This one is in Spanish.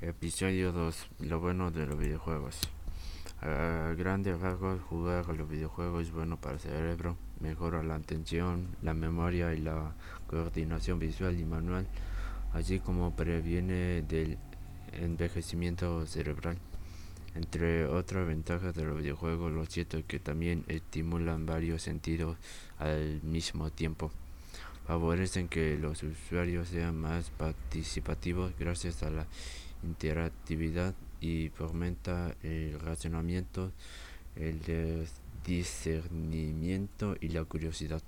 Episodio 2. Lo bueno de los videojuegos. A grandes rasgos, jugar a los videojuegos es bueno para el cerebro, mejora la atención, la memoria y la coordinación visual y manual, así como previene del envejecimiento cerebral. Entre otras ventajas de los videojuegos, lo cierto es que también estimulan varios sentidos al mismo tiempo. Favorecen que los usuarios sean más participativos gracias a la interactividad y fomenta el razonamiento, el discernimiento y la curiosidad.